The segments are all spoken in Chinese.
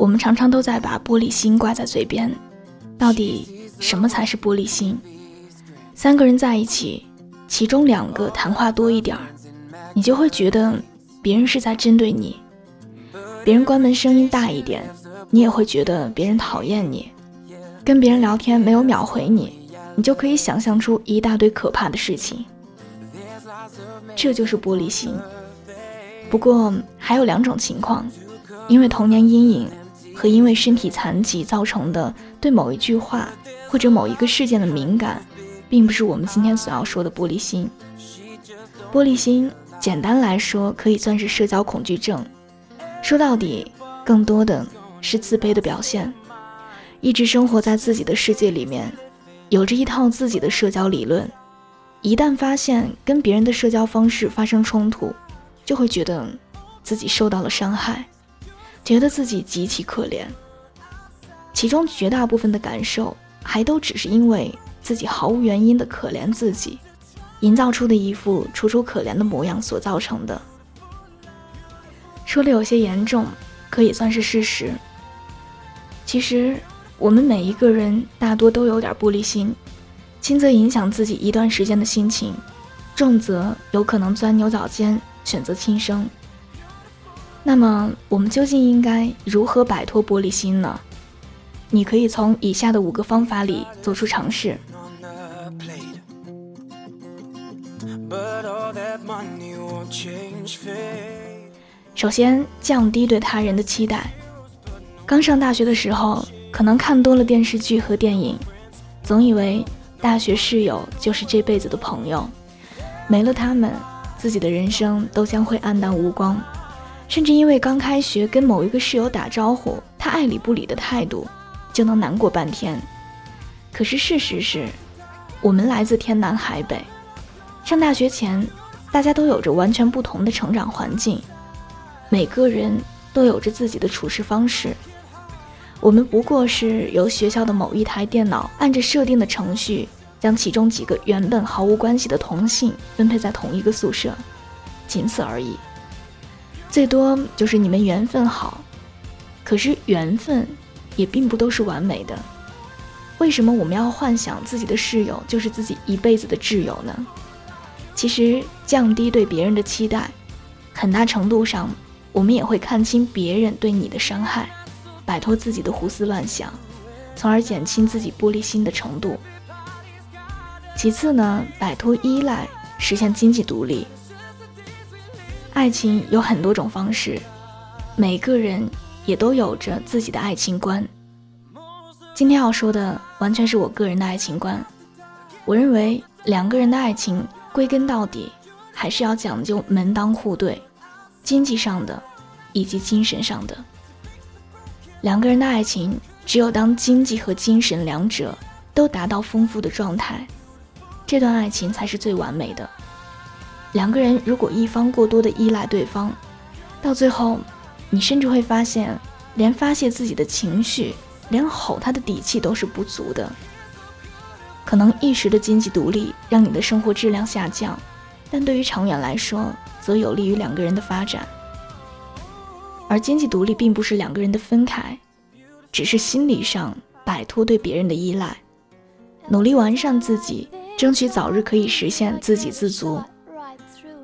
我们常常都在把玻璃心挂在嘴边，到底什么才是玻璃心？三个人在一起，其中两个谈话多一点，你就会觉得别人是在针对你；别人关门声音大一点，你也会觉得别人讨厌你；跟别人聊天没有秒回你，你就可以想象出一大堆可怕的事情。这就是玻璃心。不过还有两种情况，因为童年阴影和因为身体残疾造成的对某一句话或者某一个事件的敏感，并不是我们今天所要说的玻璃心。玻璃心简单来说可以算是社交恐惧症，说到底更多的是自卑的表现，一直生活在自己的世界里面，有着一套自己的社交理论，一旦发现跟别人的社交方式发生冲突。就会觉得自己受到了伤害，觉得自己极其可怜。其中绝大部分的感受，还都只是因为自己毫无原因的可怜自己，营造出的一副楚楚可怜的模样所造成的。说的有些严重，可以算是事实。其实我们每一个人大多都有点玻璃心，轻则影响自己一段时间的心情，重则有可能钻牛角尖。选择轻生。那么，我们究竟应该如何摆脱玻璃心呢？你可以从以下的五个方法里做出尝试。首先，降低对他人的期待。刚上大学的时候，可能看多了电视剧和电影，总以为大学室友就是这辈子的朋友，没了他们。自己的人生都将会黯淡无光，甚至因为刚开学跟某一个室友打招呼，他爱理不理的态度，就能难过半天。可是事实是，我们来自天南海北，上大学前，大家都有着完全不同的成长环境，每个人都有着自己的处事方式。我们不过是由学校的某一台电脑按着设定的程序。将其中几个原本毫无关系的同性分配在同一个宿舍，仅此而已。最多就是你们缘分好，可是缘分也并不都是完美的。为什么我们要幻想自己的室友就是自己一辈子的挚友呢？其实降低对别人的期待，很大程度上我们也会看清别人对你的伤害，摆脱自己的胡思乱想，从而减轻自己玻璃心的程度。其次呢，摆脱依赖，实现经济独立。爱情有很多种方式，每个人也都有着自己的爱情观。今天要说的完全是我个人的爱情观。我认为两个人的爱情归根到底还是要讲究门当户对，经济上的以及精神上的。两个人的爱情只有当经济和精神两者都达到丰富的状态。这段爱情才是最完美的。两个人如果一方过多的依赖对方，到最后，你甚至会发现，连发泄自己的情绪，连吼他的底气都是不足的。可能一时的经济独立让你的生活质量下降，但对于长远来说，则有利于两个人的发展。而经济独立并不是两个人的分开，只是心理上摆脱对别人的依赖，努力完善自己。争取早日可以实现自给自足。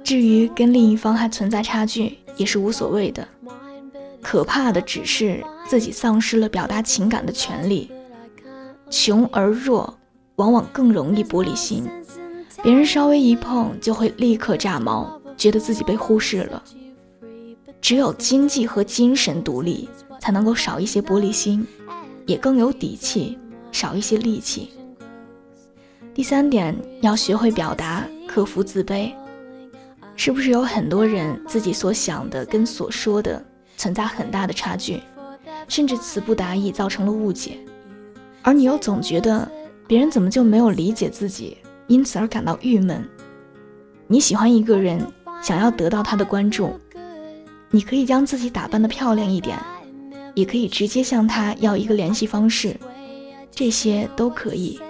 至于跟另一方还存在差距，也是无所谓的。可怕的只是自己丧失了表达情感的权利。穷而弱，往往更容易玻璃心。别人稍微一碰，就会立刻炸毛，觉得自己被忽视了。只有经济和精神独立，才能够少一些玻璃心，也更有底气，少一些戾气。第三点，要学会表达，克服自卑。是不是有很多人自己所想的跟所说的存在很大的差距，甚至词不达意，造成了误解？而你又总觉得别人怎么就没有理解自己，因此而感到郁闷。你喜欢一个人，想要得到他的关注，你可以将自己打扮的漂亮一点，也可以直接向他要一个联系方式，这些都可以。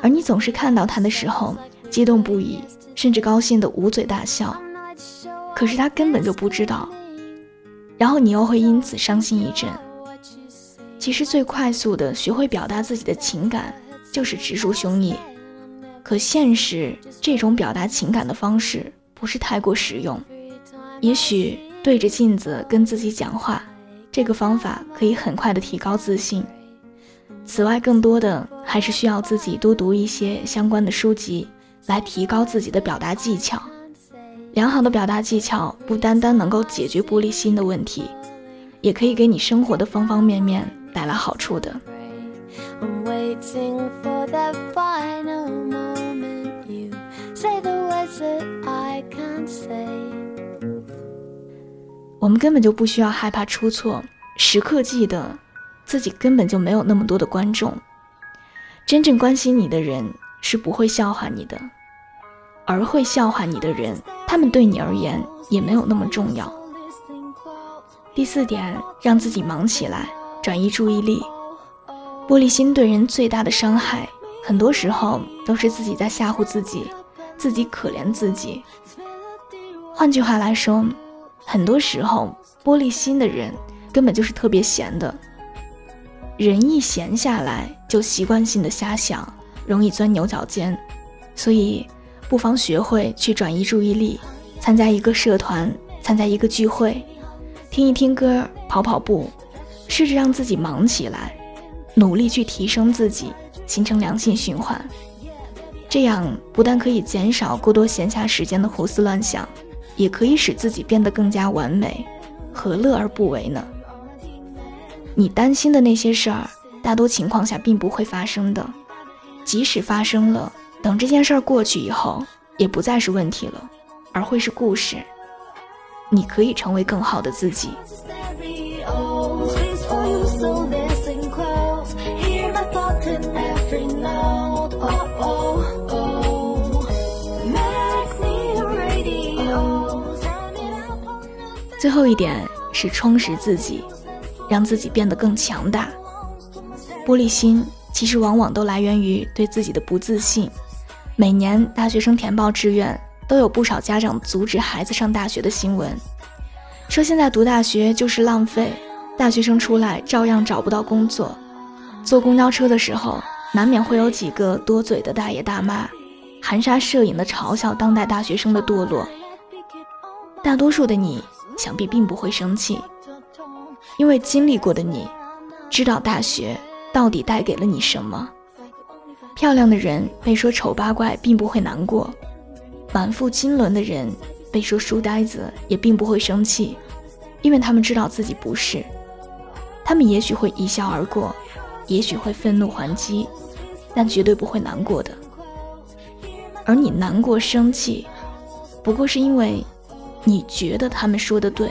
而你总是看到他的时候激动不已，甚至高兴的捂嘴大笑，可是他根本就不知道，然后你又会因此伤心一阵。其实最快速的学会表达自己的情感，就是直抒胸臆。可现实这种表达情感的方式不是太过实用。也许对着镜子跟自己讲话，这个方法可以很快的提高自信。此外，更多的还是需要自己多读一些相关的书籍，来提高自己的表达技巧。良好的表达技巧不单单能够解决玻璃心的问题，也可以给你生活的方方面面带来好处的。我们根本就不需要害怕出错，时刻记得自己根本就没有那么多的观众。真正关心你的人是不会笑话你的，而会笑话你的人。他们对你而言也没有那么重要。第四点，让自己忙起来，转移注意力。玻璃心对人最大的伤害，很多时候都是自己在吓唬自己，自己可怜自己。换句话来说，很多时候玻璃心的人根本就是特别闲的。人一闲下来，就习惯性的瞎想，容易钻牛角尖，所以。不妨学会去转移注意力，参加一个社团，参加一个聚会，听一听歌，跑跑步，试着让自己忙起来，努力去提升自己，形成良性循环。这样不但可以减少过多闲暇时间的胡思乱想，也可以使自己变得更加完美，何乐而不为呢？你担心的那些事儿，大多情况下并不会发生的，即使发生了。等这件事儿过去以后，也不再是问题了，而会是故事。你可以成为更好的自己。最后一点是充实自己，让自己变得更强大。玻璃心其实往往都来源于对自己的不自信。每年大学生填报志愿，都有不少家长阻止孩子上大学的新闻，说现在读大学就是浪费，大学生出来照样找不到工作。坐公交车的时候，难免会有几个多嘴的大爷大妈，含沙射影的嘲笑当代大学生的堕落。大多数的你想必并不会生气，因为经历过的你，知道大学到底带给了你什么。漂亮的人被说丑八怪，并不会难过；满腹经纶的人被说书呆子，也并不会生气，因为他们知道自己不是。他们也许会一笑而过，也许会愤怒还击，但绝对不会难过的。而你难过、生气，不过是因为你觉得他们说的对。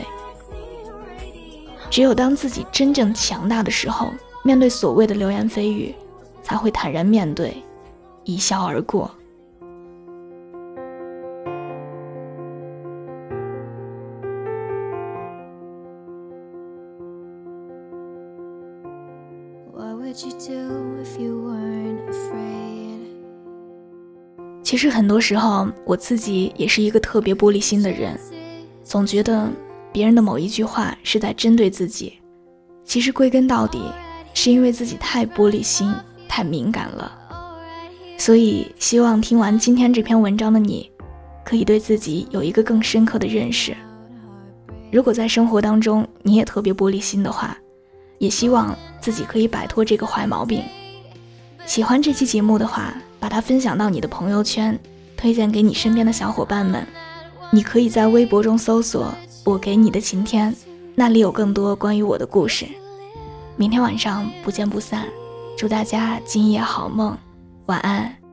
只有当自己真正强大的时候，面对所谓的流言蜚语。才会坦然面对，一笑而过。其实很多时候，我自己也是一个特别玻璃心的人，总觉得别人的某一句话是在针对自己。其实归根到底，是因为自己太玻璃心。太敏感了，所以希望听完今天这篇文章的你，可以对自己有一个更深刻的认识。如果在生活当中你也特别玻璃心的话，也希望自己可以摆脱这个坏毛病。喜欢这期节目的话，把它分享到你的朋友圈，推荐给你身边的小伙伴们。你可以在微博中搜索“我给你的晴天”，那里有更多关于我的故事。明天晚上不见不散。祝大家今夜好梦，晚安。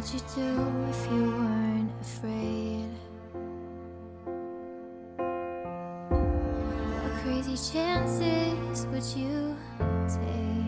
would you do if you weren't afraid? What crazy chances would you take?